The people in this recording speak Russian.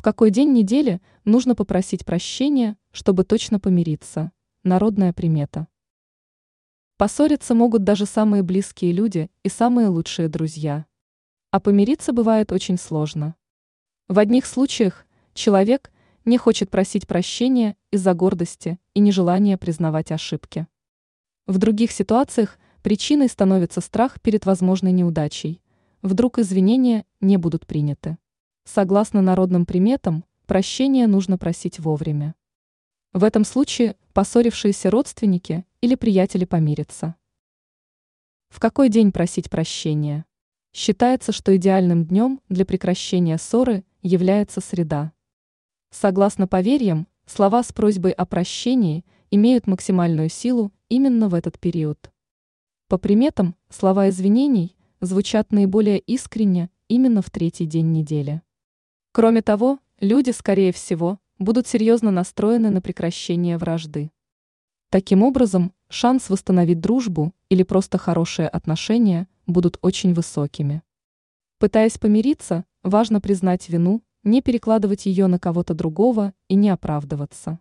В какой день недели нужно попросить прощения, чтобы точно помириться? Народная примета. Поссориться могут даже самые близкие люди и самые лучшие друзья. А помириться бывает очень сложно. В одних случаях человек не хочет просить прощения из-за гордости и нежелания признавать ошибки. В других ситуациях причиной становится страх перед возможной неудачей. Вдруг извинения не будут приняты. Согласно народным приметам, прощения нужно просить вовремя. В этом случае поссорившиеся родственники или приятели помирятся. В какой день просить прощения? Считается, что идеальным днем для прекращения ссоры является среда. Согласно поверьям, слова с просьбой о прощении имеют максимальную силу именно в этот период. По приметам, слова извинений звучат наиболее искренне именно в третий день недели. Кроме того, люди, скорее всего, будут серьезно настроены на прекращение вражды. Таким образом, шанс восстановить дружбу или просто хорошие отношения будут очень высокими. Пытаясь помириться, важно признать вину, не перекладывать ее на кого-то другого и не оправдываться.